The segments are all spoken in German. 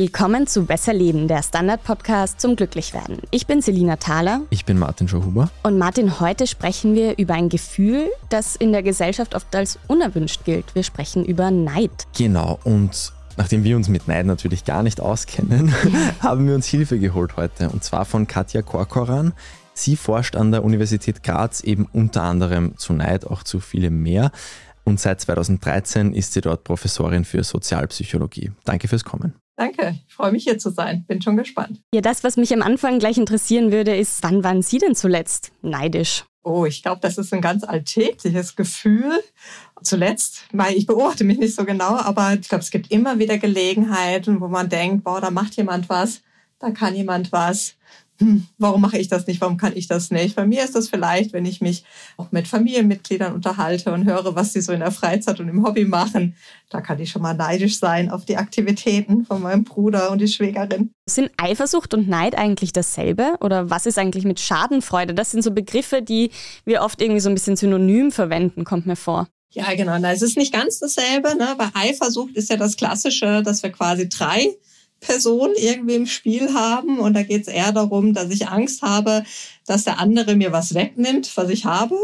Willkommen zu Besser Leben, der Standard-Podcast zum Glücklichwerden. Ich bin Selina Thaler. Ich bin Martin Schauhuber. Und Martin, heute sprechen wir über ein Gefühl, das in der Gesellschaft oft als unerwünscht gilt. Wir sprechen über Neid. Genau, und nachdem wir uns mit Neid natürlich gar nicht auskennen, haben wir uns Hilfe geholt heute. Und zwar von Katja Korkoran. Sie forscht an der Universität Graz eben unter anderem zu Neid, auch zu vielem mehr. Und seit 2013 ist sie dort Professorin für Sozialpsychologie. Danke fürs Kommen. Danke, ich freue mich hier zu sein. Bin schon gespannt. Ja, das, was mich am Anfang gleich interessieren würde, ist, wann waren Sie denn zuletzt neidisch? Oh, ich glaube, das ist ein ganz alltägliches Gefühl. Zuletzt, weil ich beobachte mich nicht so genau, aber ich glaube, es gibt immer wieder Gelegenheiten, wo man denkt, boah, da macht jemand was, da kann jemand was hm, warum mache ich das nicht, warum kann ich das nicht? Bei mir ist das vielleicht, wenn ich mich auch mit Familienmitgliedern unterhalte und höre, was sie so in der Freizeit und im Hobby machen, da kann ich schon mal neidisch sein auf die Aktivitäten von meinem Bruder und die Schwägerin. Sind Eifersucht und Neid eigentlich dasselbe? Oder was ist eigentlich mit Schadenfreude? Das sind so Begriffe, die wir oft irgendwie so ein bisschen synonym verwenden, kommt mir vor. Ja, genau. es ist nicht ganz dasselbe. Ne? Bei Eifersucht ist ja das Klassische, dass wir quasi drei Person irgendwie im Spiel haben. Und da geht es eher darum, dass ich Angst habe, dass der andere mir was wegnimmt, was ich habe.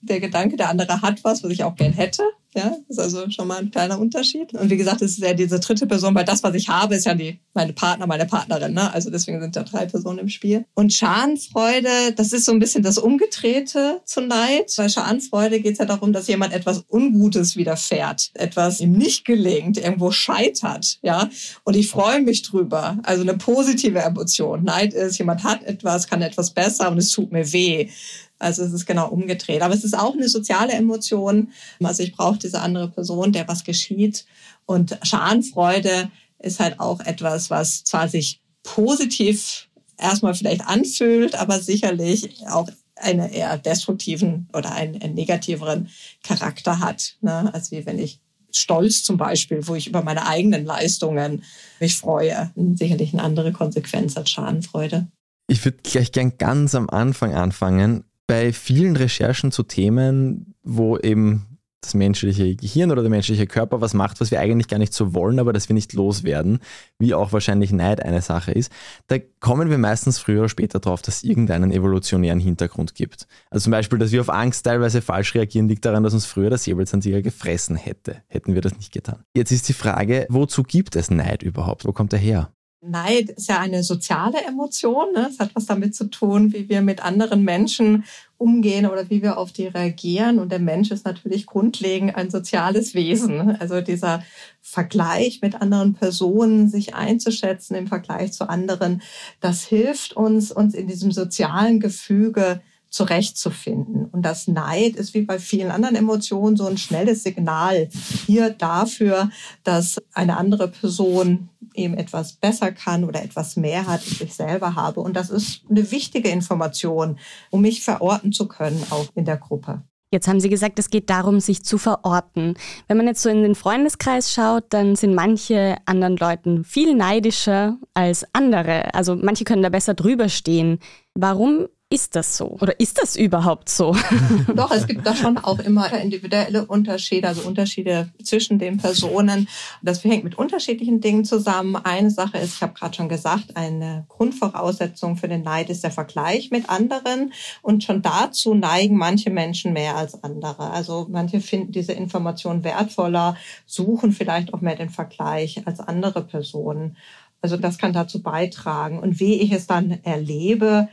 Der Gedanke, der andere hat was, was ich auch gern hätte. Ja, ist also schon mal ein kleiner Unterschied. Und wie gesagt, es ist ja diese dritte Person, weil das, was ich habe, ist ja die, meine Partner, meine Partnerin. Ne? Also deswegen sind ja drei Personen im Spiel. Und Schadenfreude, das ist so ein bisschen das Umgedrehte zu Neid. Bei Schadenfreude geht es ja darum, dass jemand etwas Ungutes widerfährt, etwas ihm nicht gelingt, irgendwo scheitert. Ja, und ich freue mich drüber. Also eine positive Emotion. Neid ist, jemand hat etwas, kann etwas besser und es tut mir weh. Also es ist genau umgedreht. Aber es ist auch eine soziale Emotion. Also ich brauche diese andere Person, der was geschieht. Und Schadenfreude ist halt auch etwas, was zwar sich positiv erstmal vielleicht anfühlt, aber sicherlich auch einen eher destruktiven oder einen, einen negativeren Charakter hat. Ne? Also wie wenn ich Stolz zum Beispiel, wo ich über meine eigenen Leistungen mich freue, sicherlich eine andere Konsequenz als Schadenfreude. Ich würde gleich gern ganz am Anfang anfangen bei vielen Recherchen zu Themen, wo eben das menschliche Gehirn oder der menschliche Körper was macht, was wir eigentlich gar nicht so wollen, aber das wir nicht loswerden, wie auch wahrscheinlich Neid eine Sache ist, da kommen wir meistens früher oder später drauf, dass es irgendeinen evolutionären Hintergrund gibt. Also zum Beispiel, dass wir auf Angst teilweise falsch reagieren, liegt daran, dass uns früher der Säbelzahntiger gefressen hätte. Hätten wir das nicht getan. Jetzt ist die Frage, wozu gibt es Neid überhaupt? Wo kommt er her? Neid ist ja eine soziale Emotion. Ne? Es hat was damit zu tun, wie wir mit anderen Menschen umgehen oder wie wir auf die reagieren. Und der Mensch ist natürlich grundlegend ein soziales Wesen. Also dieser Vergleich mit anderen Personen, sich einzuschätzen im Vergleich zu anderen, das hilft uns, uns in diesem sozialen Gefüge zurechtzufinden. Und das Neid ist wie bei vielen anderen Emotionen so ein schnelles Signal hier dafür, dass eine andere Person eben etwas besser kann oder etwas mehr hat, als ich selber habe. Und das ist eine wichtige Information, um mich verorten zu können, auch in der Gruppe. Jetzt haben Sie gesagt, es geht darum, sich zu verorten. Wenn man jetzt so in den Freundeskreis schaut, dann sind manche anderen Leuten viel neidischer als andere. Also manche können da besser drüber stehen. Warum ist das so? Oder ist das überhaupt so? Doch, es gibt da schon auch immer individuelle Unterschiede, also Unterschiede zwischen den Personen. Das hängt mit unterschiedlichen Dingen zusammen. Eine Sache ist, ich habe gerade schon gesagt, eine Grundvoraussetzung für den Neid ist der Vergleich mit anderen. Und schon dazu neigen manche Menschen mehr als andere. Also manche finden diese Information wertvoller, suchen vielleicht auch mehr den Vergleich als andere Personen. Also das kann dazu beitragen. Und wie ich es dann erlebe,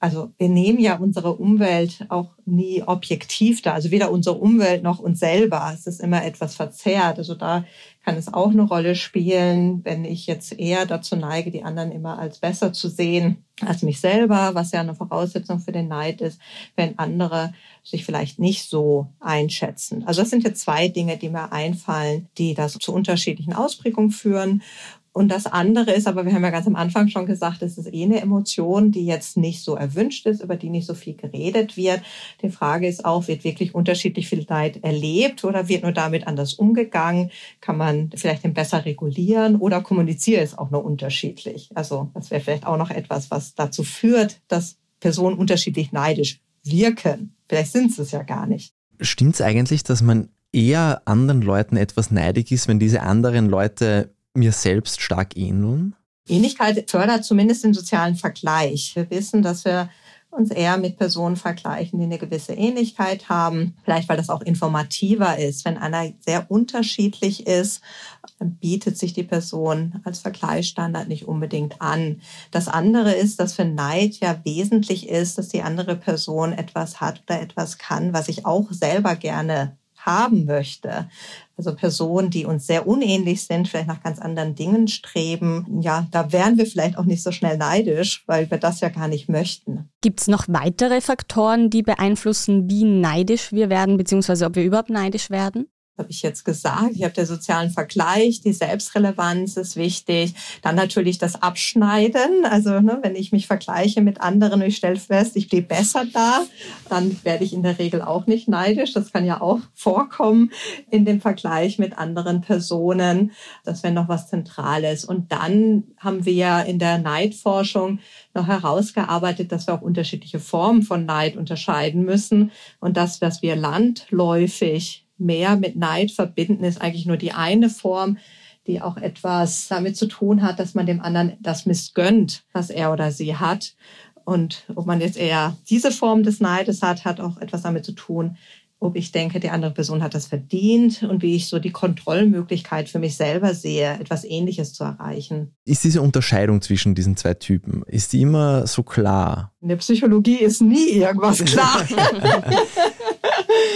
also wir nehmen ja unsere Umwelt auch nie objektiv da, also weder unsere Umwelt noch uns selber. Es ist immer etwas verzerrt. Also da kann es auch eine Rolle spielen, wenn ich jetzt eher dazu neige, die anderen immer als besser zu sehen als mich selber, was ja eine Voraussetzung für den Neid ist, wenn andere sich vielleicht nicht so einschätzen. Also das sind jetzt zwei Dinge, die mir einfallen, die das zu unterschiedlichen Ausprägungen führen. Und das andere ist, aber wir haben ja ganz am Anfang schon gesagt, es ist eh eine Emotion, die jetzt nicht so erwünscht ist, über die nicht so viel geredet wird. Die Frage ist auch, wird wirklich unterschiedlich viel Leid erlebt oder wird nur damit anders umgegangen? Kann man vielleicht den besser regulieren oder kommuniziert es auch nur unterschiedlich? Also das wäre vielleicht auch noch etwas, was dazu führt, dass Personen unterschiedlich neidisch wirken. Vielleicht sind sie es ja gar nicht. Stimmt es eigentlich, dass man eher anderen Leuten etwas neidig ist, wenn diese anderen Leute mir selbst stark ähneln? Ähnlichkeit fördert zumindest den sozialen Vergleich. Wir wissen, dass wir uns eher mit Personen vergleichen, die eine gewisse Ähnlichkeit haben. Vielleicht, weil das auch informativer ist. Wenn einer sehr unterschiedlich ist, dann bietet sich die Person als Vergleichsstandard nicht unbedingt an. Das andere ist, dass für Neid ja wesentlich ist, dass die andere Person etwas hat oder etwas kann, was ich auch selber gerne haben möchte. Also Personen, die uns sehr unähnlich sind, vielleicht nach ganz anderen Dingen streben. Ja, da wären wir vielleicht auch nicht so schnell neidisch, weil wir das ja gar nicht möchten. Gibt es noch weitere Faktoren, die beeinflussen, wie neidisch wir werden, beziehungsweise ob wir überhaupt neidisch werden? Habe ich jetzt gesagt. Ich habe den sozialen Vergleich, die Selbstrelevanz ist wichtig. Dann natürlich das Abschneiden. Also ne, wenn ich mich vergleiche mit anderen und ich stelle fest, ich stehe besser da, dann werde ich in der Regel auch nicht neidisch. Das kann ja auch vorkommen in dem Vergleich mit anderen Personen. Das wäre noch was Zentrales. Und dann haben wir in der Neidforschung noch herausgearbeitet, dass wir auch unterschiedliche Formen von Neid unterscheiden müssen und das, was wir landläufig mehr mit Neid verbinden, ist eigentlich nur die eine Form, die auch etwas damit zu tun hat, dass man dem anderen das missgönnt, was er oder sie hat. Und ob man jetzt eher diese Form des Neides hat, hat auch etwas damit zu tun, ob ich denke, die andere Person hat das verdient und wie ich so die Kontrollmöglichkeit für mich selber sehe, etwas Ähnliches zu erreichen. Ist diese Unterscheidung zwischen diesen zwei Typen, ist die immer so klar? In der Psychologie ist nie irgendwas klar.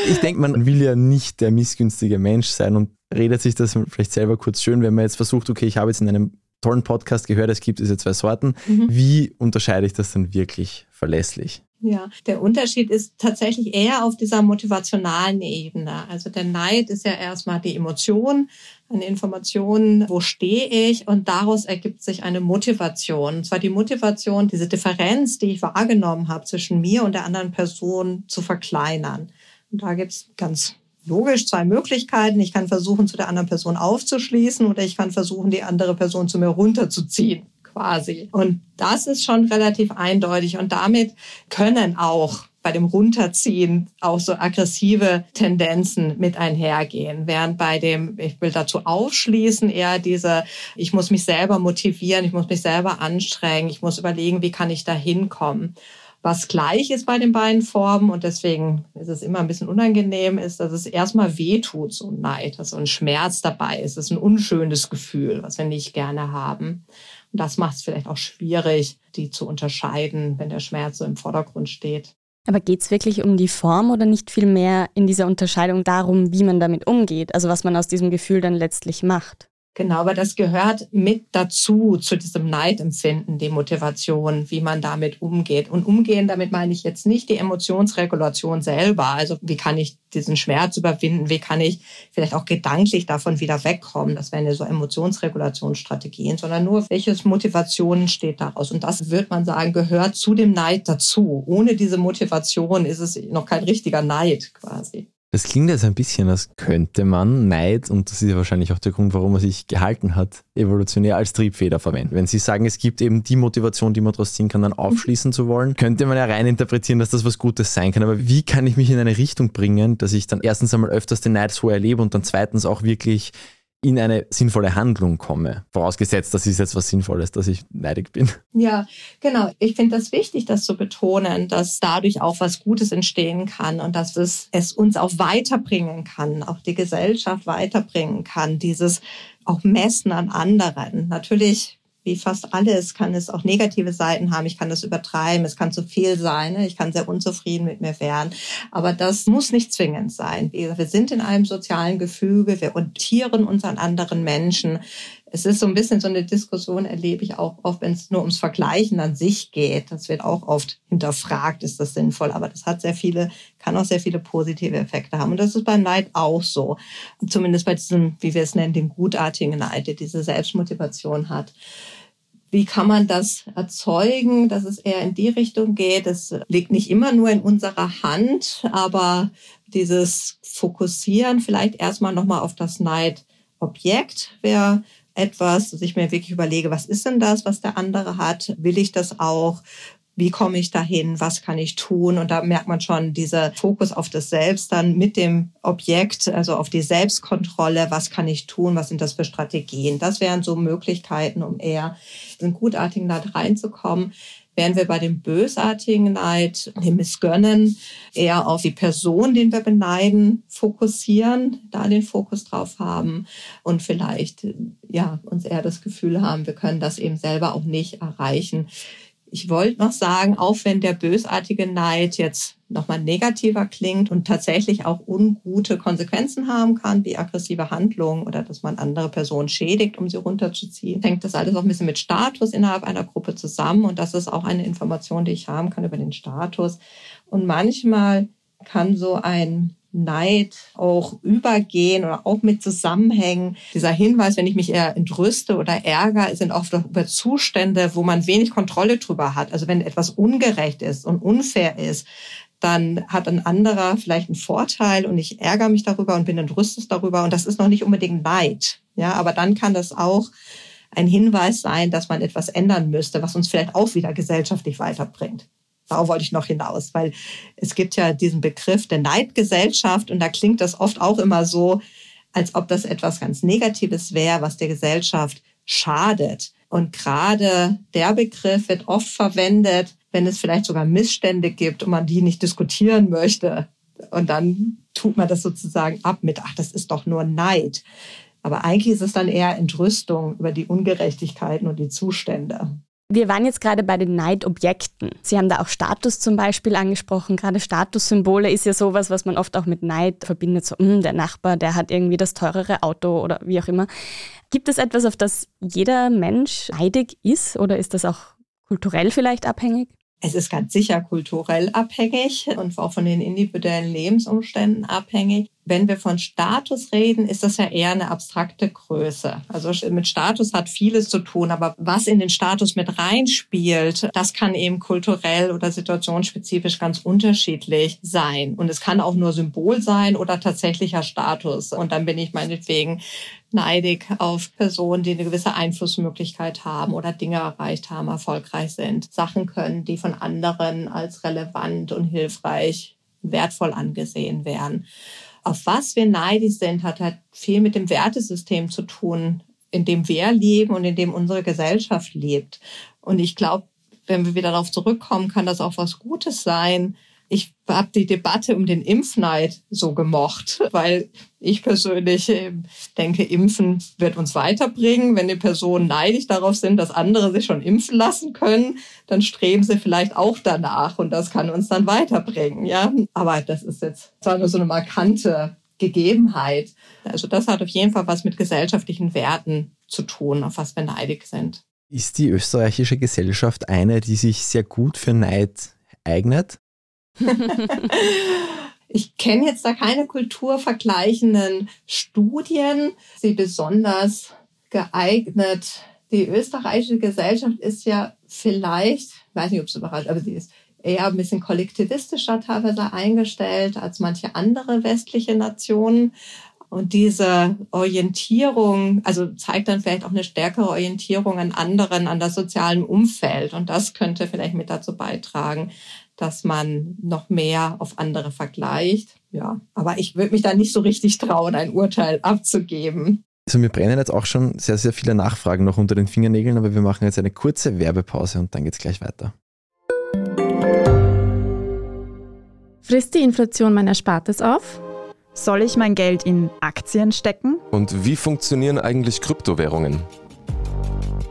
ich denke, man will ja nicht der missgünstige Mensch sein und redet sich das vielleicht selber kurz schön, wenn man jetzt versucht, okay, ich habe jetzt in einem tollen Podcast gehört, es gibt diese zwei Sorten. Mhm. Wie unterscheide ich das dann wirklich verlässlich? Ja, der Unterschied ist tatsächlich eher auf dieser motivationalen Ebene. Also der Neid ist ja erstmal die Emotion, eine Information, wo stehe ich und daraus ergibt sich eine Motivation. Und zwar die Motivation, diese Differenz, die ich wahrgenommen habe zwischen mir und der anderen Person zu verkleinern. Und da gibt's ganz logisch zwei Möglichkeiten. Ich kann versuchen, zu der anderen Person aufzuschließen oder ich kann versuchen, die andere Person zu mir runterzuziehen quasi. Und das ist schon relativ eindeutig. Und damit können auch bei dem Runterziehen auch so aggressive Tendenzen mit einhergehen. Während bei dem, ich will dazu aufschließen, eher diese, ich muss mich selber motivieren, ich muss mich selber anstrengen, ich muss überlegen, wie kann ich da hinkommen. Was gleich ist bei den beiden Formen und deswegen ist es immer ein bisschen unangenehm, ist, dass es erstmal weh tut, so ein Neid, dass so ein Schmerz dabei ist. Es ist ein unschönes Gefühl, was wir nicht gerne haben. Und das macht es vielleicht auch schwierig, die zu unterscheiden, wenn der Schmerz so im Vordergrund steht. Aber geht es wirklich um die Form oder nicht viel mehr in dieser Unterscheidung darum, wie man damit umgeht? Also was man aus diesem Gefühl dann letztlich macht? Genau, aber das gehört mit dazu, zu diesem Neidempfinden, die Motivation, wie man damit umgeht. Und umgehen, damit meine ich jetzt nicht die Emotionsregulation selber. Also wie kann ich diesen Schmerz überwinden? Wie kann ich vielleicht auch gedanklich davon wieder wegkommen? Das wären ja so Emotionsregulationsstrategien, sondern nur, welches Motivation steht daraus? Und das wird man sagen, gehört zu dem Neid dazu. Ohne diese Motivation ist es noch kein richtiger Neid quasi. Das klingt jetzt ein bisschen, als könnte man Neid, und das ist ja wahrscheinlich auch der Grund, warum er sich gehalten hat, evolutionär als Triebfeder verwenden. Wenn Sie sagen, es gibt eben die Motivation, die man daraus ziehen kann, dann aufschließen zu wollen, könnte man ja rein interpretieren, dass das was Gutes sein kann. Aber wie kann ich mich in eine Richtung bringen, dass ich dann erstens einmal öfters den Neid so erlebe und dann zweitens auch wirklich in eine sinnvolle Handlung komme. Vorausgesetzt, das ist jetzt was Sinnvolles, dass ich neidig bin. Ja, genau. Ich finde das wichtig, das zu betonen, dass dadurch auch was Gutes entstehen kann und dass es, es uns auch weiterbringen kann, auch die Gesellschaft weiterbringen kann, dieses auch Messen an anderen. Natürlich wie fast alles kann es auch negative Seiten haben. Ich kann das übertreiben, es kann zu viel sein, ne? ich kann sehr unzufrieden mit mir werden. Aber das muss nicht zwingend sein. Wir sind in einem sozialen Gefüge, wir orientieren uns an anderen Menschen. Es ist so ein bisschen so eine Diskussion, erlebe ich auch oft, wenn es nur ums Vergleichen an sich geht. Das wird auch oft hinterfragt, ist das sinnvoll? Aber das hat sehr viele, kann auch sehr viele positive Effekte haben. Und das ist beim Neid auch so. Zumindest bei diesem, wie wir es nennen, dem gutartigen Neid, der diese Selbstmotivation hat. Wie kann man das erzeugen, dass es eher in die Richtung geht? Das liegt nicht immer nur in unserer Hand, aber dieses Fokussieren vielleicht erstmal nochmal auf das Neidobjekt wäre etwas, dass ich mir wirklich überlege, was ist denn das, was der andere hat? Will ich das auch? wie komme ich dahin, was kann ich tun? Und da merkt man schon diese Fokus auf das Selbst dann mit dem Objekt, also auf die Selbstkontrolle, was kann ich tun, was sind das für Strategien? Das wären so Möglichkeiten, um eher in gutartigen Neid reinzukommen. Während wir bei dem bösartigen Neid, dem Missgönnen, eher auf die Person, den wir beneiden, fokussieren, da den Fokus drauf haben und vielleicht, ja, uns eher das Gefühl haben, wir können das eben selber auch nicht erreichen. Ich wollte noch sagen, auch wenn der bösartige Neid jetzt nochmal negativer klingt und tatsächlich auch ungute Konsequenzen haben kann, wie aggressive Handlungen oder dass man andere Personen schädigt, um sie runterzuziehen, hängt das alles auch ein bisschen mit Status innerhalb einer Gruppe zusammen. Und das ist auch eine Information, die ich haben kann über den Status. Und manchmal kann so ein Neid auch übergehen oder auch mit zusammenhängen. Dieser Hinweis, wenn ich mich eher entrüste oder ärgere, sind oft über Zustände, wo man wenig Kontrolle drüber hat. Also wenn etwas ungerecht ist und unfair ist, dann hat ein anderer vielleicht einen Vorteil und ich ärgere mich darüber und bin entrüstet darüber und das ist noch nicht unbedingt Neid. Ja, aber dann kann das auch ein Hinweis sein, dass man etwas ändern müsste, was uns vielleicht auch wieder gesellschaftlich weiterbringt. Darauf wollte ich noch hinaus, weil es gibt ja diesen Begriff der Neidgesellschaft und da klingt das oft auch immer so, als ob das etwas ganz Negatives wäre, was der Gesellschaft schadet. Und gerade der Begriff wird oft verwendet, wenn es vielleicht sogar Missstände gibt und man die nicht diskutieren möchte. Und dann tut man das sozusagen ab mit, ach, das ist doch nur Neid. Aber eigentlich ist es dann eher Entrüstung über die Ungerechtigkeiten und die Zustände. Wir waren jetzt gerade bei den Neidobjekten. Sie haben da auch Status zum Beispiel angesprochen. Gerade Statussymbole ist ja sowas, was man oft auch mit Neid verbindet. So, mh, hm, der Nachbar, der hat irgendwie das teurere Auto oder wie auch immer. Gibt es etwas, auf das jeder Mensch neidig ist oder ist das auch kulturell vielleicht abhängig? Es ist ganz sicher kulturell abhängig und auch von den individuellen Lebensumständen abhängig. Wenn wir von Status reden, ist das ja eher eine abstrakte Größe. Also mit Status hat vieles zu tun, aber was in den Status mit reinspielt, das kann eben kulturell oder situationsspezifisch ganz unterschiedlich sein. Und es kann auch nur Symbol sein oder tatsächlicher Status. Und dann bin ich meinetwegen neidig auf Personen, die eine gewisse Einflussmöglichkeit haben oder Dinge erreicht haben, erfolgreich sind, Sachen können, die von anderen als relevant und hilfreich, wertvoll angesehen werden. Auf was wir neidisch sind, hat halt viel mit dem Wertesystem zu tun, in dem wir leben und in dem unsere Gesellschaft lebt. Und ich glaube, wenn wir wieder darauf zurückkommen, kann das auch was Gutes sein, ich habe die Debatte um den Impfneid so gemocht, weil ich persönlich ähm, denke, Impfen wird uns weiterbringen. Wenn die Personen neidisch darauf sind, dass andere sich schon impfen lassen können, dann streben sie vielleicht auch danach und das kann uns dann weiterbringen. Ja, aber das ist jetzt zwar nur so eine markante Gegebenheit. Also das hat auf jeden Fall was mit gesellschaftlichen Werten zu tun, auf was wir neidig sind. Ist die österreichische Gesellschaft eine, die sich sehr gut für Neid eignet? Ich kenne jetzt da keine kulturvergleichenden Studien, sie besonders geeignet. Die österreichische Gesellschaft ist ja vielleicht, weiß nicht, ob es überrascht, aber sie ist eher ein bisschen kollektivistischer teilweise eingestellt als manche andere westliche Nationen. Und diese Orientierung, also zeigt dann vielleicht auch eine stärkere Orientierung an anderen, an das sozialen Umfeld. Und das könnte vielleicht mit dazu beitragen, dass man noch mehr auf andere vergleicht. Ja, aber ich würde mich da nicht so richtig trauen, ein Urteil abzugeben. Also mir brennen jetzt auch schon sehr, sehr viele Nachfragen noch unter den Fingernägeln, aber wir machen jetzt eine kurze Werbepause und dann geht es gleich weiter. Frisst die Inflation mein Erspartes auf? Soll ich mein Geld in Aktien stecken? Und wie funktionieren eigentlich Kryptowährungen?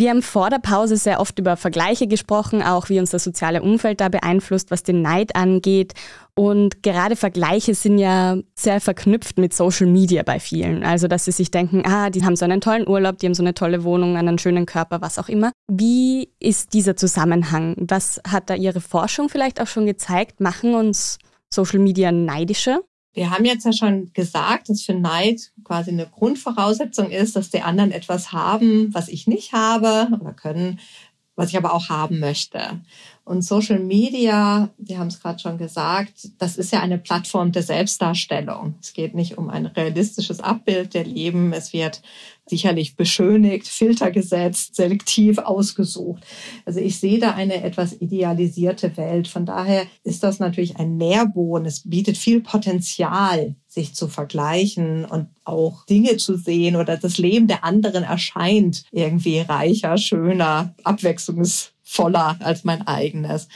Wir haben vor der Pause sehr oft über Vergleiche gesprochen, auch wie uns das soziale Umfeld da beeinflusst, was den Neid angeht. Und gerade Vergleiche sind ja sehr verknüpft mit Social Media bei vielen. Also, dass sie sich denken, ah, die haben so einen tollen Urlaub, die haben so eine tolle Wohnung, einen schönen Körper, was auch immer. Wie ist dieser Zusammenhang? Was hat da Ihre Forschung vielleicht auch schon gezeigt? Machen uns Social Media neidischer? Wir haben jetzt ja schon gesagt, dass für Neid quasi eine Grundvoraussetzung ist, dass die anderen etwas haben, was ich nicht habe oder können, was ich aber auch haben möchte. Und Social Media, Sie haben es gerade schon gesagt, das ist ja eine Plattform der Selbstdarstellung. Es geht nicht um ein realistisches Abbild der Leben. Es wird sicherlich beschönigt, Filter gesetzt, selektiv ausgesucht. Also ich sehe da eine etwas idealisierte Welt. Von daher ist das natürlich ein Nährboden. Es bietet viel Potenzial, sich zu vergleichen und auch Dinge zu sehen oder das Leben der anderen erscheint irgendwie reicher, schöner, abwechslungs voller als mein eigenes.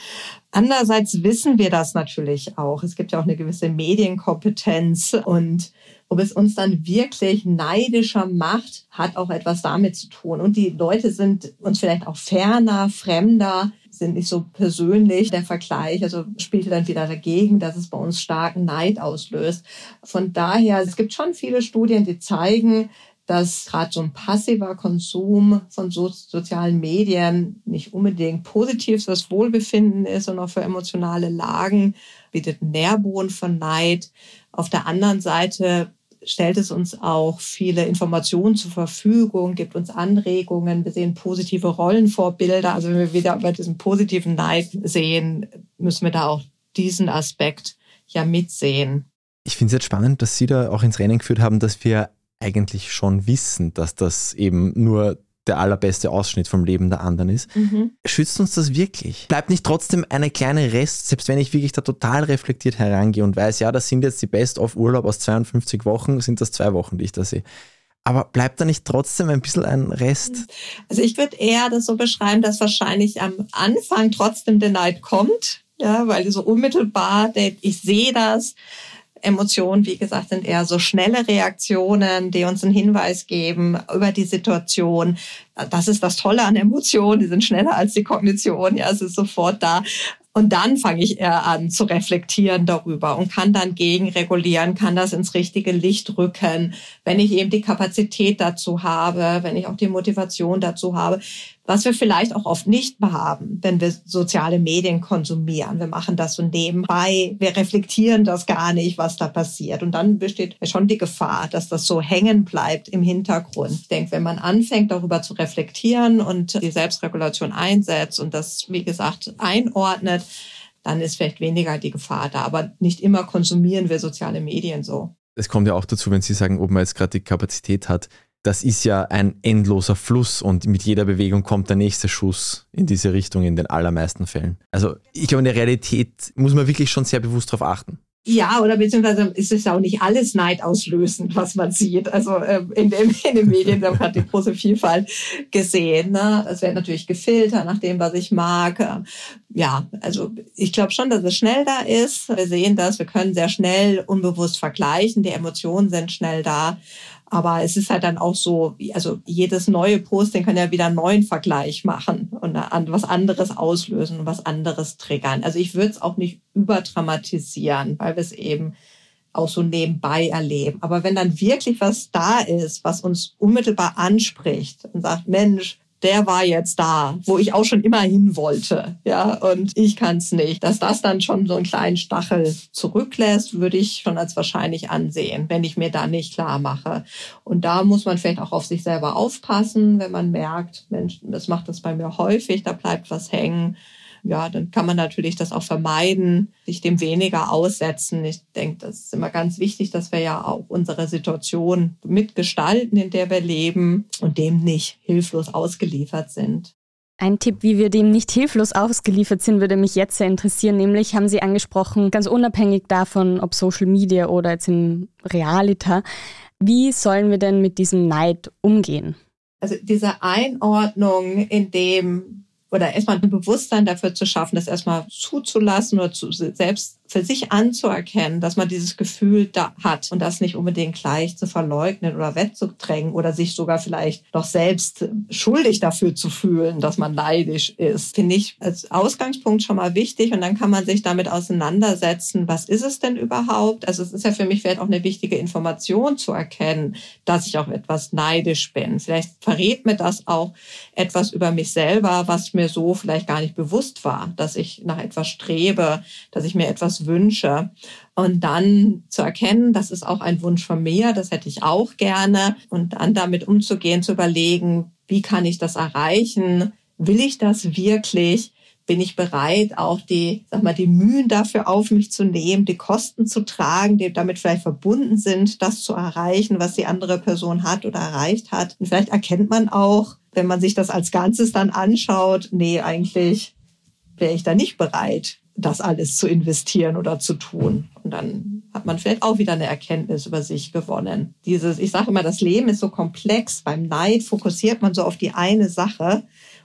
Andererseits wissen wir das natürlich auch. Es gibt ja auch eine gewisse Medienkompetenz und ob es uns dann wirklich neidischer macht, hat auch etwas damit zu tun. Und die Leute sind uns vielleicht auch ferner, fremder, sind nicht so persönlich. Der Vergleich, also spielte dann wieder dagegen, dass es bei uns starken Neid auslöst. Von daher, es gibt schon viele Studien, die zeigen, dass gerade so ein passiver Konsum von so sozialen Medien nicht unbedingt positiv für das Wohlbefinden ist, sondern auch für emotionale Lagen, bietet Nährboden von Neid. Auf der anderen Seite stellt es uns auch viele Informationen zur Verfügung, gibt uns Anregungen, wir sehen positive Rollenvorbilder. Also wenn wir wieder über diesen positiven Neid sehen, müssen wir da auch diesen Aspekt ja mitsehen. Ich finde es jetzt spannend, dass Sie da auch ins Rennen geführt haben, dass wir eigentlich schon wissen, dass das eben nur der allerbeste Ausschnitt vom Leben der anderen ist. Mhm. Schützt uns das wirklich? Bleibt nicht trotzdem eine kleine Rest, selbst wenn ich wirklich da total reflektiert herangehe und weiß, ja, das sind jetzt die Best-of-Urlaub aus 52 Wochen, sind das zwei Wochen, die ich da sehe. Aber bleibt da nicht trotzdem ein bisschen ein Rest? Also ich würde eher das so beschreiben, dass wahrscheinlich am Anfang trotzdem der Neid kommt, ja, weil so unmittelbar, ich sehe das, Emotionen, wie gesagt, sind eher so schnelle Reaktionen, die uns einen Hinweis geben über die Situation. Das ist das Tolle an Emotionen, die sind schneller als die Kognition, ja, es ist sofort da. Und dann fange ich eher an zu reflektieren darüber und kann dann gegenregulieren, kann das ins richtige Licht rücken, wenn ich eben die Kapazität dazu habe, wenn ich auch die Motivation dazu habe was wir vielleicht auch oft nicht haben, wenn wir soziale Medien konsumieren. Wir machen das so nebenbei, wir reflektieren das gar nicht, was da passiert. Und dann besteht schon die Gefahr, dass das so hängen bleibt im Hintergrund. Ich denke, wenn man anfängt, darüber zu reflektieren und die Selbstregulation einsetzt und das, wie gesagt, einordnet, dann ist vielleicht weniger die Gefahr da. Aber nicht immer konsumieren wir soziale Medien so. Es kommt ja auch dazu, wenn Sie sagen, ob man jetzt gerade die Kapazität hat, das ist ja ein endloser Fluss und mit jeder Bewegung kommt der nächste Schuss in diese Richtung in den allermeisten Fällen. Also ich glaube, in der Realität muss man wirklich schon sehr bewusst darauf achten. Ja, oder beziehungsweise ist es auch nicht alles neidauslösend, was man sieht. Also ähm, in, dem, in den Medien da hat die große Vielfalt gesehen. Ne? Es wird natürlich gefiltert nach dem, was ich mag. Ja, also ich glaube schon, dass es schnell da ist. Wir sehen das, wir können sehr schnell unbewusst vergleichen. Die Emotionen sind schnell da. Aber es ist halt dann auch so, also jedes neue Posting kann ja wieder einen neuen Vergleich machen und was anderes auslösen und was anderes triggern. Also ich würde es auch nicht überdramatisieren, weil wir es eben auch so nebenbei erleben. Aber wenn dann wirklich was da ist, was uns unmittelbar anspricht und sagt, Mensch, der war jetzt da, wo ich auch schon immer hin wollte, ja, und ich kann es nicht. Dass das dann schon so einen kleinen Stachel zurücklässt, würde ich schon als wahrscheinlich ansehen, wenn ich mir da nicht klar mache. Und da muss man vielleicht auch auf sich selber aufpassen, wenn man merkt, Mensch, das macht das bei mir häufig, da bleibt was hängen ja, dann kann man natürlich das auch vermeiden, sich dem weniger aussetzen. Ich denke, das ist immer ganz wichtig, dass wir ja auch unsere Situation mitgestalten, in der wir leben und dem nicht hilflos ausgeliefert sind. Ein Tipp, wie wir dem nicht hilflos ausgeliefert sind, würde mich jetzt sehr interessieren. Nämlich haben Sie angesprochen, ganz unabhängig davon, ob Social Media oder jetzt in Realita, wie sollen wir denn mit diesem Neid umgehen? Also diese Einordnung, in dem oder erstmal ein Bewusstsein dafür zu schaffen, das erstmal zuzulassen oder zu, selbst für sich anzuerkennen, dass man dieses Gefühl da hat und das nicht unbedingt gleich zu verleugnen oder wegzudrängen oder sich sogar vielleicht noch selbst schuldig dafür zu fühlen, dass man neidisch ist, finde ich als Ausgangspunkt schon mal wichtig und dann kann man sich damit auseinandersetzen, was ist es denn überhaupt? Also es ist ja für mich vielleicht auch eine wichtige Information zu erkennen, dass ich auch etwas neidisch bin. Vielleicht verrät mir das auch etwas über mich selber, was mir so vielleicht gar nicht bewusst war, dass ich nach etwas strebe, dass ich mir etwas Lebenswünsche. Und dann zu erkennen, das ist auch ein Wunsch von mir, das hätte ich auch gerne. Und dann damit umzugehen, zu überlegen, wie kann ich das erreichen? Will ich das wirklich? Bin ich bereit, auch die, sag mal, die Mühen dafür auf mich zu nehmen, die Kosten zu tragen, die damit vielleicht verbunden sind, das zu erreichen, was die andere Person hat oder erreicht hat? Und vielleicht erkennt man auch, wenn man sich das als Ganzes dann anschaut, nee, eigentlich wäre ich da nicht bereit, das alles zu investieren oder zu tun. Und dann hat man vielleicht auch wieder eine Erkenntnis über sich gewonnen. Dieses, ich sage immer, das Leben ist so komplex. Beim Neid fokussiert man so auf die eine Sache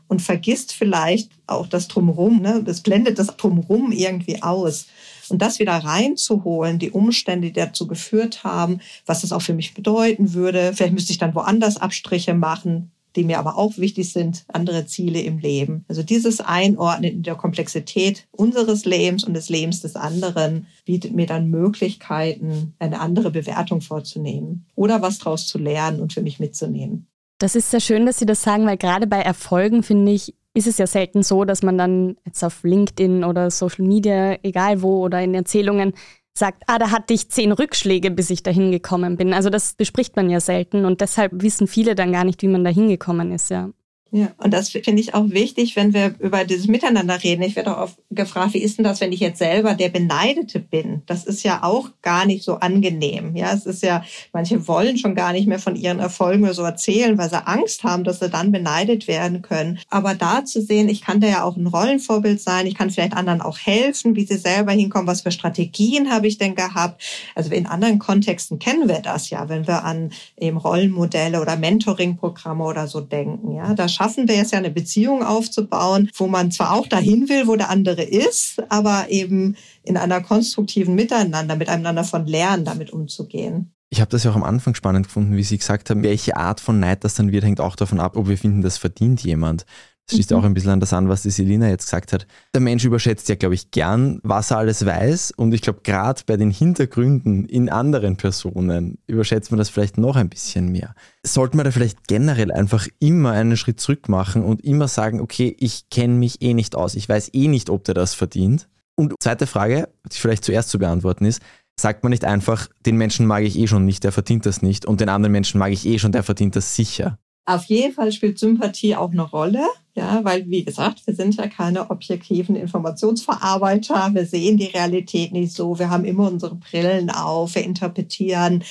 und vergisst vielleicht auch das Drumherum. Ne? Das blendet das Drumherum irgendwie aus. Und das wieder reinzuholen, die Umstände, die dazu geführt haben, was das auch für mich bedeuten würde. Vielleicht müsste ich dann woanders Abstriche machen die mir aber auch wichtig sind, andere Ziele im Leben. Also dieses Einordnen in der Komplexität unseres Lebens und des Lebens des anderen bietet mir dann Möglichkeiten, eine andere Bewertung vorzunehmen oder was daraus zu lernen und für mich mitzunehmen. Das ist sehr schön, dass Sie das sagen, weil gerade bei Erfolgen, finde ich, ist es ja selten so, dass man dann jetzt auf LinkedIn oder Social Media, egal wo, oder in Erzählungen sagt, ah, da hatte ich zehn Rückschläge, bis ich dahin gekommen bin. Also das bespricht man ja selten und deshalb wissen viele dann gar nicht, wie man dahin gekommen ist, ja. Ja, und das finde ich auch wichtig, wenn wir über dieses Miteinander reden. Ich werde auch oft gefragt, wie ist denn das, wenn ich jetzt selber der Beneidete bin? Das ist ja auch gar nicht so angenehm. Ja, es ist ja, manche wollen schon gar nicht mehr von ihren Erfolgen oder so erzählen, weil sie Angst haben, dass sie dann beneidet werden können. Aber da zu sehen, ich kann da ja auch ein Rollenvorbild sein. Ich kann vielleicht anderen auch helfen, wie sie selber hinkommen. Was für Strategien habe ich denn gehabt? Also in anderen Kontexten kennen wir das ja, wenn wir an eben Rollenmodelle oder Mentoring-Programme oder so denken. Ja, da schaffen wir es ja, eine Beziehung aufzubauen, wo man zwar auch dahin will, wo der andere ist, aber eben in einer konstruktiven Miteinander, miteinander von lernen, damit umzugehen. Ich habe das ja auch am Anfang spannend gefunden, wie Sie gesagt haben, welche Art von Neid das dann wird, hängt auch davon ab, ob wir finden, das verdient jemand. Das schließt mhm. auch ein bisschen an das an, was die Selina jetzt gesagt hat. Der Mensch überschätzt ja, glaube ich, gern, was er alles weiß. Und ich glaube, gerade bei den Hintergründen in anderen Personen überschätzt man das vielleicht noch ein bisschen mehr. Sollte man da vielleicht generell einfach immer einen Schritt zurück machen und immer sagen, okay, ich kenne mich eh nicht aus. Ich weiß eh nicht, ob der das verdient. Und zweite Frage, die vielleicht zuerst zu beantworten ist, sagt man nicht einfach, den Menschen mag ich eh schon nicht, der verdient das nicht. Und den anderen Menschen mag ich eh schon, der verdient das sicher. Auf jeden Fall spielt Sympathie auch eine Rolle, ja, weil wie gesagt, wir sind ja keine objektiven Informationsverarbeiter. Wir sehen die Realität nicht so. Wir haben immer unsere Brillen auf. Wir interpretieren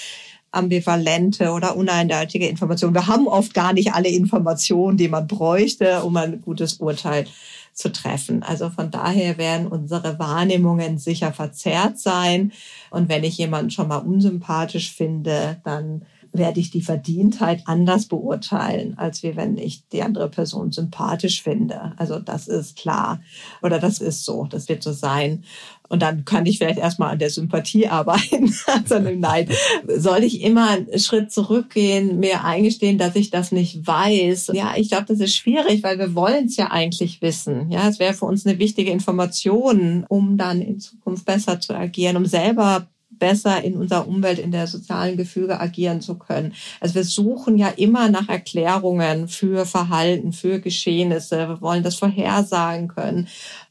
ambivalente oder uneindeutige Informationen. Wir haben oft gar nicht alle Informationen, die man bräuchte, um ein gutes Urteil zu treffen. Also von daher werden unsere Wahrnehmungen sicher verzerrt sein. Und wenn ich jemanden schon mal unsympathisch finde, dann werde ich die Verdientheit anders beurteilen, als wie wenn ich die andere Person sympathisch finde. Also das ist klar oder das ist so, das wird so sein. Und dann kann ich vielleicht erstmal an der Sympathie arbeiten, an Nein. Soll ich immer einen Schritt zurückgehen, mir eingestehen, dass ich das nicht weiß? Ja, ich glaube, das ist schwierig, weil wir wollen es ja eigentlich wissen. Ja, es wäre für uns eine wichtige Information, um dann in Zukunft besser zu agieren, um selber besser in unserer Umwelt, in der sozialen Gefüge agieren zu können. Also wir suchen ja immer nach Erklärungen für Verhalten, für Geschehnisse. Wir wollen das vorhersagen können.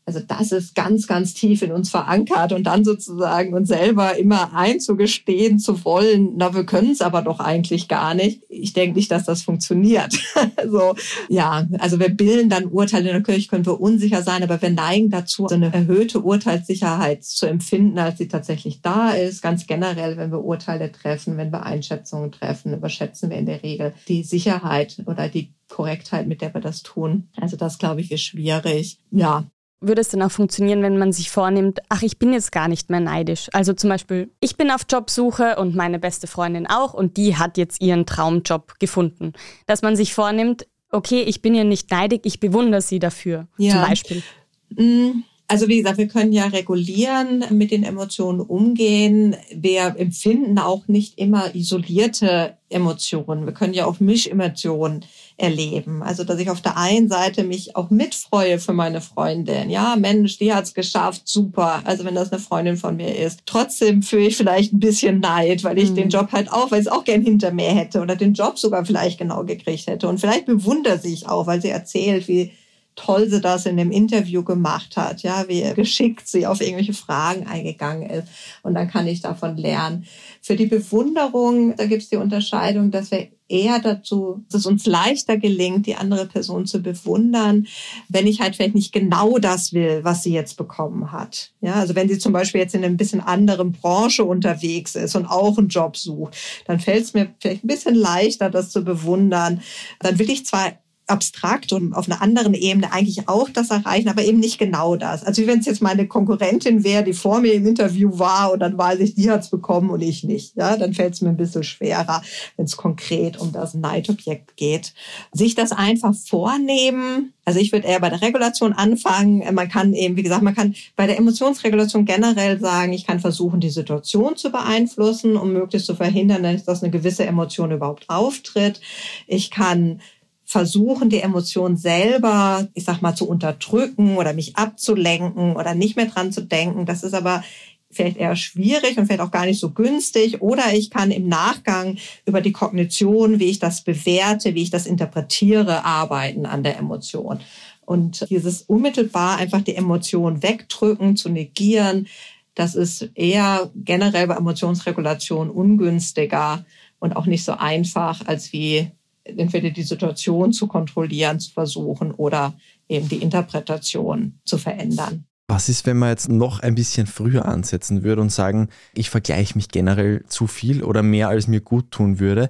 Also das ist ganz, ganz tief in uns verankert und dann sozusagen uns selber immer einzugestehen zu wollen, na, wir können es aber doch eigentlich gar nicht. Ich denke nicht, dass das funktioniert. also, ja, also wir bilden dann Urteile, natürlich können wir unsicher sein, aber wir neigen dazu, so eine erhöhte Urteilssicherheit zu empfinden, als sie tatsächlich da ist. Ganz generell, wenn wir Urteile treffen, wenn wir Einschätzungen treffen, überschätzen wir in der Regel die Sicherheit oder die Korrektheit, mit der wir das tun. Also das, glaube ich, ist schwierig. Ja, würde es dann auch funktionieren, wenn man sich vornimmt, ach, ich bin jetzt gar nicht mehr neidisch. Also zum Beispiel, ich bin auf Jobsuche und meine beste Freundin auch und die hat jetzt ihren Traumjob gefunden. Dass man sich vornimmt, okay, ich bin ja nicht neidig, ich bewundere sie dafür. Ja. Zum Beispiel. Mm, also wie gesagt, wir können ja regulieren, mit den Emotionen umgehen. Wir empfinden auch nicht immer isolierte Emotionen. Wir können ja auch Mischemotionen erleben. Also, dass ich auf der einen Seite mich auch mitfreue für meine Freundin. Ja, Mensch, die hat's geschafft, super. Also, wenn das eine Freundin von mir ist. Trotzdem fühle ich vielleicht ein bisschen Neid, weil ich mhm. den Job halt auch, weil ich es auch gern hinter mir hätte oder den Job sogar vielleicht genau gekriegt hätte. Und vielleicht bewundere sie ich auch, weil sie erzählt, wie toll sie das in dem Interview gemacht hat, ja, wie geschickt sie auf irgendwelche Fragen eingegangen ist. Und dann kann ich davon lernen. Für die Bewunderung, da gibt es die Unterscheidung, dass wir eher dazu, dass es uns leichter gelingt, die andere Person zu bewundern, wenn ich halt vielleicht nicht genau das will, was sie jetzt bekommen hat. Ja, also wenn sie zum Beispiel jetzt in einer bisschen anderen Branche unterwegs ist und auch einen Job sucht, dann fällt es mir vielleicht ein bisschen leichter, das zu bewundern. Dann will ich zwar abstrakt und auf einer anderen Ebene eigentlich auch das erreichen, aber eben nicht genau das. Also wenn es jetzt meine Konkurrentin wäre, die vor mir im Interview war und dann weiß ich, die hat's bekommen und ich nicht. Ja, dann fällt es mir ein bisschen schwerer, wenn es konkret um das Neidobjekt geht. Sich das einfach vornehmen. Also ich würde eher bei der Regulation anfangen. Man kann eben, wie gesagt, man kann bei der Emotionsregulation generell sagen, ich kann versuchen, die Situation zu beeinflussen, um möglichst zu verhindern, dass eine gewisse Emotion überhaupt auftritt. Ich kann versuchen, die Emotion selber, ich sag mal, zu unterdrücken oder mich abzulenken oder nicht mehr dran zu denken. Das ist aber vielleicht eher schwierig und vielleicht auch gar nicht so günstig. Oder ich kann im Nachgang über die Kognition, wie ich das bewerte, wie ich das interpretiere, arbeiten an der Emotion. Und dieses unmittelbar einfach die Emotion wegdrücken, zu negieren, das ist eher generell bei Emotionsregulation ungünstiger und auch nicht so einfach, als wie entweder die Situation zu kontrollieren, zu versuchen oder eben die Interpretation zu verändern. Was ist, wenn man jetzt noch ein bisschen früher ansetzen würde und sagen, ich vergleiche mich generell zu viel oder mehr als mir gut tun würde?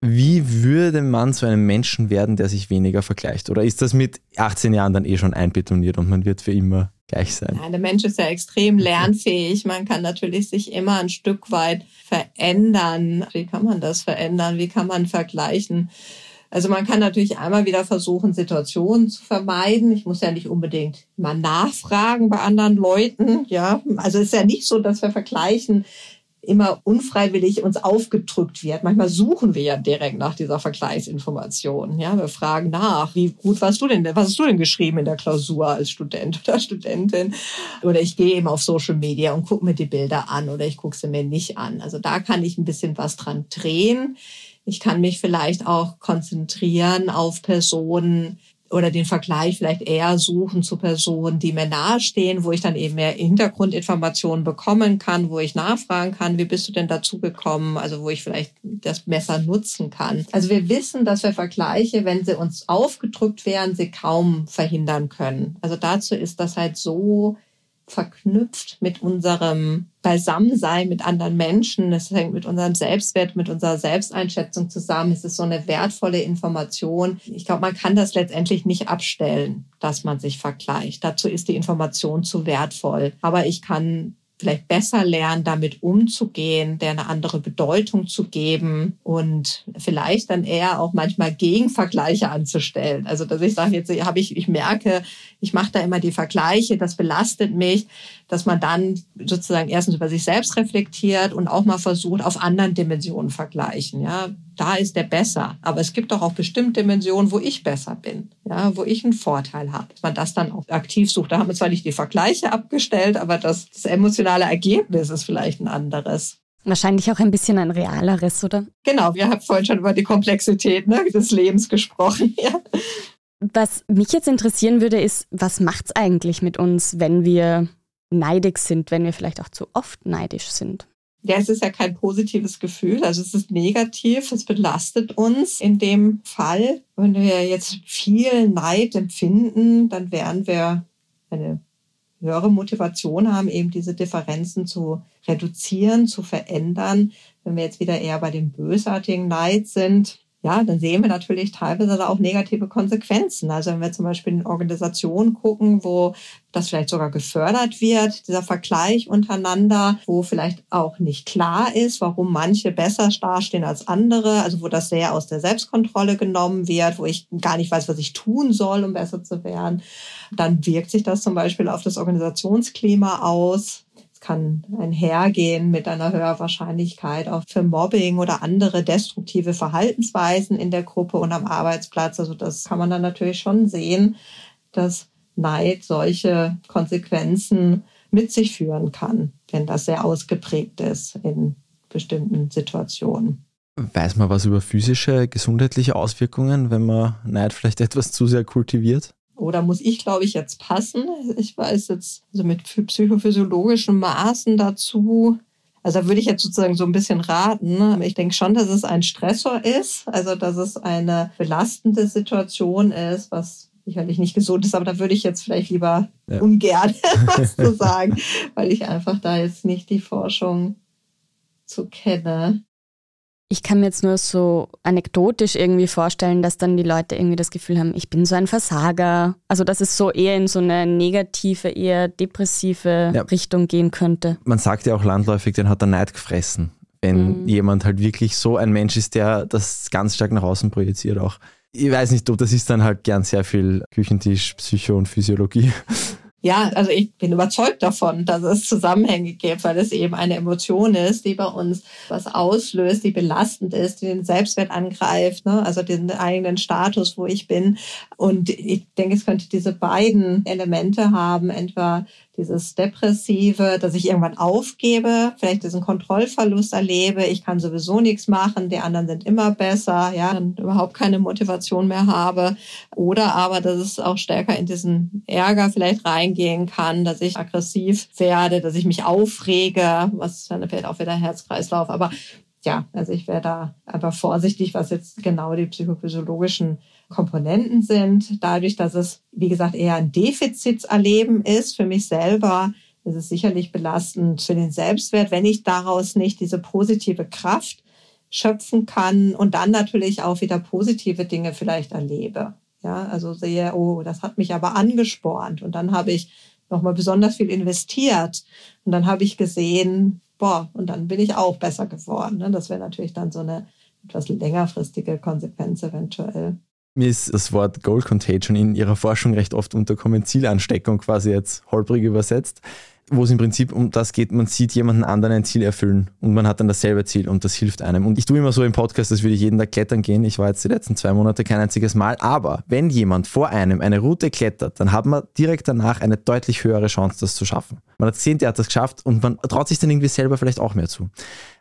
Wie würde man zu einem Menschen werden, der sich weniger vergleicht? Oder ist das mit 18 Jahren dann eh schon einbetoniert und man wird für immer gleich sein? Nein, der Mensch ist ja extrem lernfähig. Man kann natürlich sich immer ein Stück weit verändern. Wie kann man das verändern? Wie kann man vergleichen? Also man kann natürlich einmal wieder versuchen, Situationen zu vermeiden. Ich muss ja nicht unbedingt mal nachfragen bei anderen Leuten. Ja, also es ist ja nicht so, dass wir vergleichen immer unfreiwillig uns aufgedrückt wird. Manchmal suchen wir ja direkt nach dieser Vergleichsinformation. Ja, wir fragen nach, wie gut warst du denn, was hast du denn geschrieben in der Klausur als Student oder Studentin? Oder ich gehe eben auf Social Media und gucke mir die Bilder an oder ich gucke sie mir nicht an. Also da kann ich ein bisschen was dran drehen. Ich kann mich vielleicht auch konzentrieren auf Personen, oder den Vergleich vielleicht eher suchen zu Personen, die mir nahestehen, wo ich dann eben mehr Hintergrundinformationen bekommen kann, wo ich nachfragen kann, wie bist du denn dazu gekommen, also wo ich vielleicht das Messer nutzen kann. Also wir wissen, dass wir Vergleiche, wenn sie uns aufgedrückt werden, sie kaum verhindern können. Also dazu ist das halt so verknüpft mit unserem Beisammensein mit anderen Menschen. Es hängt mit unserem Selbstwert, mit unserer Selbsteinschätzung zusammen. Es ist so eine wertvolle Information. Ich glaube, man kann das letztendlich nicht abstellen, dass man sich vergleicht. Dazu ist die Information zu wertvoll. Aber ich kann vielleicht besser lernen, damit umzugehen, der eine andere Bedeutung zu geben und vielleicht dann eher auch manchmal Gegenvergleiche anzustellen. Also dass ich sage, jetzt habe ich, ich merke, ich mache da immer die Vergleiche, das belastet mich, dass man dann sozusagen erstens über sich selbst reflektiert und auch mal versucht, auf anderen Dimensionen vergleichen. Ja, da ist der besser. Aber es gibt doch auch bestimmte Dimensionen, wo ich besser bin, ja, wo ich einen Vorteil habe. Dass man das dann auch aktiv sucht. Da haben wir zwar nicht die Vergleiche abgestellt, aber das, das emotionale Ergebnis ist vielleicht ein anderes. Wahrscheinlich auch ein bisschen ein realeres, oder? Genau, wir haben vorhin schon über die Komplexität ne, des Lebens gesprochen. Ja. Was mich jetzt interessieren würde, ist, was macht es eigentlich mit uns, wenn wir neidig sind, wenn wir vielleicht auch zu oft neidisch sind? Ja, es ist ja kein positives Gefühl, also es ist negativ, es belastet uns in dem Fall. Wenn wir jetzt viel Neid empfinden, dann werden wir eine höhere Motivation haben, eben diese Differenzen zu reduzieren, zu verändern. Wenn wir jetzt wieder eher bei dem bösartigen Neid sind, ja, dann sehen wir natürlich teilweise auch negative Konsequenzen. Also wenn wir zum Beispiel in Organisationen gucken, wo das vielleicht sogar gefördert wird, dieser Vergleich untereinander, wo vielleicht auch nicht klar ist, warum manche besser dastehen als andere, also wo das sehr aus der Selbstkontrolle genommen wird, wo ich gar nicht weiß, was ich tun soll, um besser zu werden, dann wirkt sich das zum Beispiel auf das Organisationsklima aus. Kann einhergehen mit einer höheren Wahrscheinlichkeit auch für Mobbing oder andere destruktive Verhaltensweisen in der Gruppe und am Arbeitsplatz. Also das kann man dann natürlich schon sehen, dass Neid solche Konsequenzen mit sich führen kann, wenn das sehr ausgeprägt ist in bestimmten Situationen. Weiß man was über physische, gesundheitliche Auswirkungen, wenn man Neid vielleicht etwas zu sehr kultiviert? Oder muss ich, glaube ich, jetzt passen? Ich weiß jetzt, also mit psychophysiologischen Maßen dazu, also da würde ich jetzt sozusagen so ein bisschen raten. Ich denke schon, dass es ein Stressor ist, also dass es eine belastende Situation ist, was sicherlich nicht gesund ist, aber da würde ich jetzt vielleicht lieber ja. ungern was zu sagen, weil ich einfach da jetzt nicht die Forschung zu kenne. Ich kann mir jetzt nur so anekdotisch irgendwie vorstellen, dass dann die Leute irgendwie das Gefühl haben, ich bin so ein Versager. Also dass es so eher in so eine negative, eher depressive ja. Richtung gehen könnte. Man sagt ja auch landläufig, den hat der Neid gefressen. Wenn mhm. jemand halt wirklich so ein Mensch ist, der das ganz stark nach außen projiziert auch. Ich weiß nicht, ob das ist dann halt gern sehr viel Küchentisch, Psycho und Physiologie. Ja, also ich bin überzeugt davon, dass es Zusammenhänge gibt, weil es eben eine Emotion ist, die bei uns was auslöst, die belastend ist, die den Selbstwert angreift, ne? also den eigenen Status, wo ich bin. Und ich denke, es könnte diese beiden Elemente haben, etwa dieses Depressive, dass ich irgendwann aufgebe, vielleicht diesen Kontrollverlust erlebe, ich kann sowieso nichts machen, die anderen sind immer besser, ja, dann überhaupt keine Motivation mehr habe. Oder aber, dass es auch stärker in diesen Ärger vielleicht reingehen kann, dass ich aggressiv werde, dass ich mich aufrege, was dann vielleicht auch wieder Herzkreislauf. Aber ja, also ich wäre da einfach vorsichtig, was jetzt genau die psychophysiologischen Komponenten sind. Dadurch, dass es, wie gesagt, eher ein Defizitserleben ist für mich selber, ist es sicherlich belastend für den Selbstwert, wenn ich daraus nicht diese positive Kraft schöpfen kann und dann natürlich auch wieder positive Dinge vielleicht erlebe. Ja, also sehe, oh, das hat mich aber angespornt und dann habe ich nochmal besonders viel investiert und dann habe ich gesehen, boah, und dann bin ich auch besser geworden. Ne? Das wäre natürlich dann so eine etwas längerfristige Konsequenz eventuell. Mir ist das Wort Goal Contagion in ihrer Forschung recht oft unterkommen, Zielansteckung quasi jetzt holprig übersetzt, wo es im Prinzip um das geht, man sieht jemanden anderen ein Ziel erfüllen und man hat dann dasselbe Ziel und das hilft einem. Und ich tue immer so im Podcast, als würde ich jeden Tag klettern gehen. Ich war jetzt die letzten zwei Monate kein einziges Mal, aber wenn jemand vor einem eine Route klettert, dann hat man direkt danach eine deutlich höhere Chance, das zu schaffen. Man hat gesehen, der hat das geschafft und man traut sich dann irgendwie selber vielleicht auch mehr zu.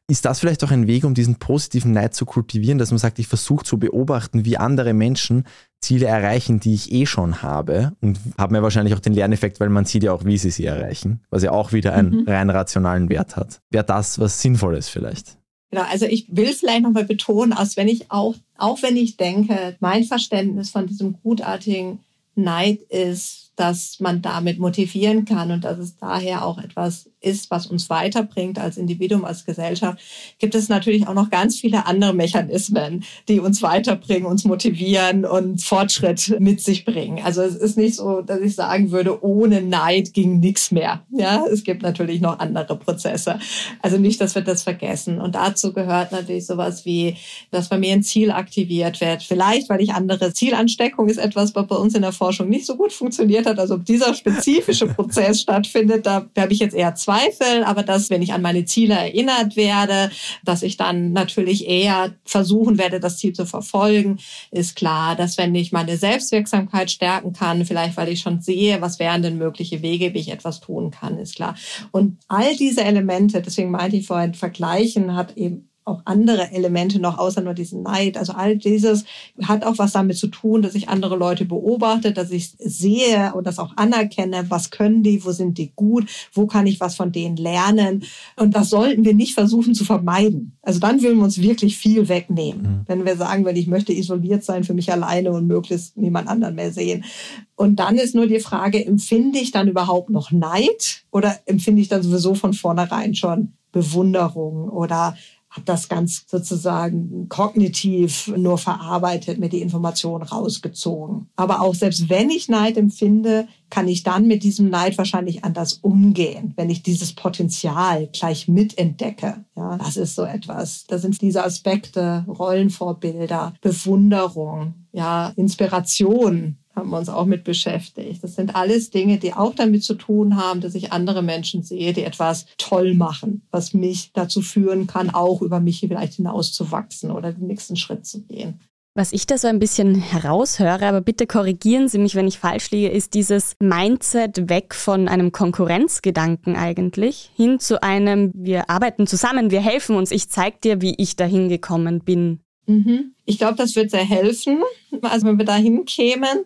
Ist das vielleicht auch ein Weg, um diesen positiven Neid zu kultivieren, dass man sagt, ich versuche zu beobachten, wie andere Menschen Ziele erreichen, die ich eh schon habe und haben ja wahrscheinlich auch den Lerneffekt, weil man sieht ja auch, wie sie sie erreichen, was ja auch wieder einen mhm. rein rationalen Wert hat. Wäre das was Sinnvolles vielleicht? Genau, also ich will vielleicht nochmal betonen, als wenn ich auch, auch wenn ich denke, mein Verständnis von diesem gutartigen Neid ist, dass man damit motivieren kann und dass es daher auch etwas ist, was uns weiterbringt als Individuum, als Gesellschaft, gibt es natürlich auch noch ganz viele andere Mechanismen, die uns weiterbringen, uns motivieren und Fortschritt mit sich bringen. Also es ist nicht so, dass ich sagen würde, ohne Neid ging nichts mehr. Ja, es gibt natürlich noch andere Prozesse. Also nicht, dass wir das vergessen. Und dazu gehört natürlich sowas wie, dass bei mir ein Ziel aktiviert wird. Vielleicht, weil ich andere Zielansteckung ist etwas, was bei uns in der Forschung nicht so gut funktioniert hat. Also ob dieser spezifische Prozess stattfindet, da habe ich jetzt eher Zweifel, aber dass, wenn ich an meine Ziele erinnert werde, dass ich dann natürlich eher versuchen werde, das Ziel zu verfolgen, ist klar, dass wenn ich meine Selbstwirksamkeit stärken kann, vielleicht weil ich schon sehe, was wären denn mögliche Wege, wie ich etwas tun kann, ist klar. Und all diese Elemente, deswegen meinte ich vorhin, vergleichen hat eben auch andere Elemente noch außer nur diesen Neid. Also all dieses hat auch was damit zu tun, dass ich andere Leute beobachte, dass ich sehe und das auch anerkenne, was können die, wo sind die gut, wo kann ich was von denen lernen. Und das sollten wir nicht versuchen zu vermeiden. Also dann würden wir uns wirklich viel wegnehmen. Mhm. Wenn wir sagen, wenn ich möchte isoliert sein für mich alleine und möglichst niemand anderen mehr sehen. Und dann ist nur die Frage, empfinde ich dann überhaupt noch Neid oder empfinde ich dann sowieso von vornherein schon Bewunderung oder habe das ganz sozusagen kognitiv nur verarbeitet, mir die Information rausgezogen. Aber auch selbst wenn ich Neid empfinde, kann ich dann mit diesem Neid wahrscheinlich anders umgehen, wenn ich dieses Potenzial gleich mitentdecke. Ja, das ist so etwas. Da sind diese Aspekte, Rollenvorbilder, Bewunderung, ja, Inspiration, haben wir uns auch mit beschäftigt. Das sind alles Dinge, die auch damit zu tun haben, dass ich andere Menschen sehe, die etwas toll machen, was mich dazu führen kann, auch über mich vielleicht hinauszuwachsen oder den nächsten Schritt zu gehen. Was ich da so ein bisschen heraushöre, aber bitte korrigieren Sie mich, wenn ich falsch liege, ist dieses Mindset weg von einem Konkurrenzgedanken eigentlich hin zu einem, wir arbeiten zusammen, wir helfen uns, ich zeige dir, wie ich dahin gekommen bin. Mhm. Ich glaube, das wird sehr helfen, also wenn wir dahin kämen.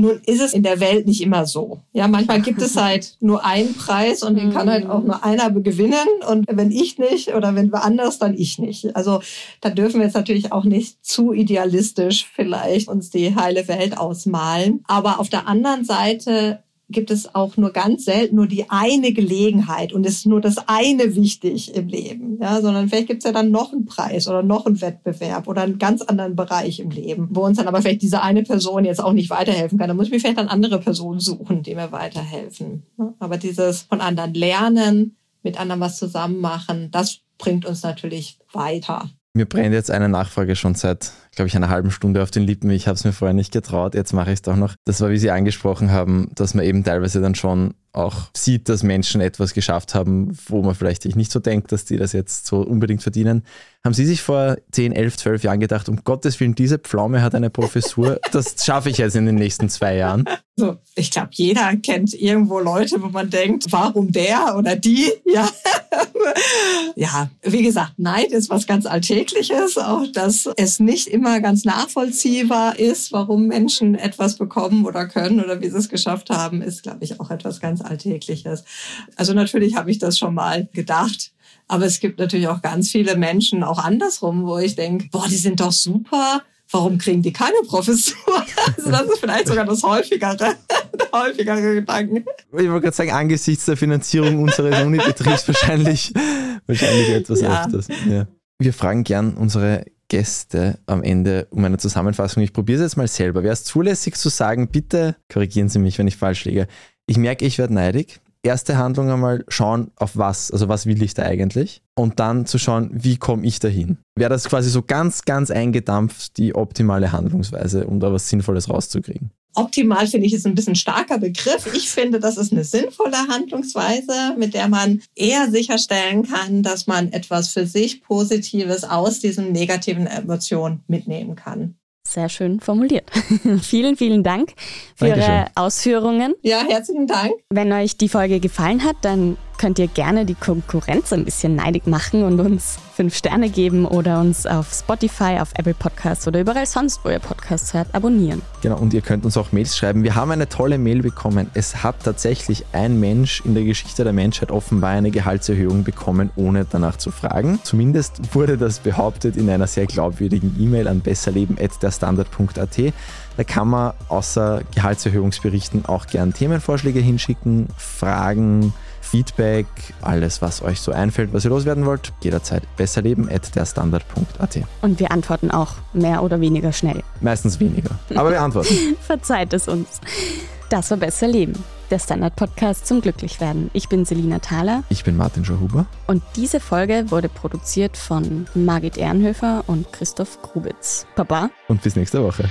Nun ist es in der Welt nicht immer so. Ja, manchmal gibt es halt nur einen Preis und den kann halt auch nur einer gewinnen. Und wenn ich nicht oder wenn wir anders, dann ich nicht. Also da dürfen wir jetzt natürlich auch nicht zu idealistisch vielleicht uns die heile Welt ausmalen. Aber auf der anderen Seite gibt es auch nur ganz selten nur die eine Gelegenheit und ist nur das eine wichtig im Leben, ja, sondern vielleicht gibt es ja dann noch einen Preis oder noch einen Wettbewerb oder einen ganz anderen Bereich im Leben, wo uns dann aber vielleicht diese eine Person jetzt auch nicht weiterhelfen kann. Da muss ich mir vielleicht dann andere Personen suchen, die mir weiterhelfen. Aber dieses von anderen lernen, mit anderen was zusammen machen, das bringt uns natürlich weiter. Mir brennt jetzt eine Nachfrage schon seit, glaube ich, einer halben Stunde auf den Lippen. Ich habe es mir vorher nicht getraut, jetzt mache ich es doch noch. Das war, wie Sie angesprochen haben, dass man eben teilweise dann schon auch sieht, dass Menschen etwas geschafft haben, wo man vielleicht nicht so denkt, dass die das jetzt so unbedingt verdienen. Haben Sie sich vor 10, 11, 12 Jahren gedacht, um Gottes Willen, diese Pflaume hat eine Professur, das schaffe ich jetzt in den nächsten zwei Jahren? So, ich glaube, jeder kennt irgendwo Leute, wo man denkt, warum der oder die? Ja, ja, wie gesagt, Neid ist was ganz Alltägliches, auch dass es nicht immer ganz nachvollziehbar ist, warum Menschen etwas bekommen oder können oder wie sie es geschafft haben, ist, glaube ich, auch etwas ganz Alltägliches. Also natürlich habe ich das schon mal gedacht. Aber es gibt natürlich auch ganz viele Menschen auch andersrum, wo ich denke, boah, die sind doch super. Warum kriegen die keine Professur? Also das ist vielleicht sogar das häufigere, häufigere Gedanken. Ich wollte gerade sagen, angesichts der Finanzierung unseres Unibetriebs wahrscheinlich, wahrscheinlich etwas ja. öfters. Ja. Wir fragen gern unsere Gäste am Ende um eine Zusammenfassung. Ich probiere es jetzt mal selber. Wäre es zulässig zu sagen, bitte korrigieren Sie mich, wenn ich falsch liege. Ich merke, ich werde neidig. Erste Handlung einmal schauen, auf was, also was will ich da eigentlich? Und dann zu schauen, wie komme ich dahin? Wäre das quasi so ganz, ganz eingedampft die optimale Handlungsweise, um da was Sinnvolles rauszukriegen? Optimal finde ich ist ein bisschen starker Begriff. Ich finde, das ist eine sinnvolle Handlungsweise, mit der man eher sicherstellen kann, dass man etwas für sich Positives aus diesen negativen Emotionen mitnehmen kann. Sehr schön formuliert. vielen, vielen Dank für Dankeschön. Ihre Ausführungen. Ja, herzlichen Dank. Wenn euch die Folge gefallen hat, dann könnt ihr gerne die Konkurrenz ein bisschen neidig machen und uns fünf Sterne geben oder uns auf Spotify, auf Apple Podcasts oder überall sonst, wo ihr Podcasts hört, abonnieren. Genau, und ihr könnt uns auch Mails schreiben. Wir haben eine tolle Mail bekommen. Es hat tatsächlich ein Mensch in der Geschichte der Menschheit offenbar eine Gehaltserhöhung bekommen, ohne danach zu fragen. Zumindest wurde das behauptet in einer sehr glaubwürdigen E-Mail an besserleben.derstandard.at. Da kann man außer Gehaltserhöhungsberichten auch gern Themenvorschläge hinschicken, Fragen, Feedback, alles, was euch so einfällt, was ihr loswerden wollt, jederzeit besserleben.derstandard.at. Und wir antworten auch mehr oder weniger schnell. Meistens weniger, aber wir antworten. Verzeiht es uns. Das war Besser Leben, der Standard-Podcast zum Glücklichwerden. Ich bin Selina Thaler. Ich bin Martin Schauhuber. Und diese Folge wurde produziert von Margit Ehrenhöfer und Christoph Grubitz. Papa. Und bis nächste Woche.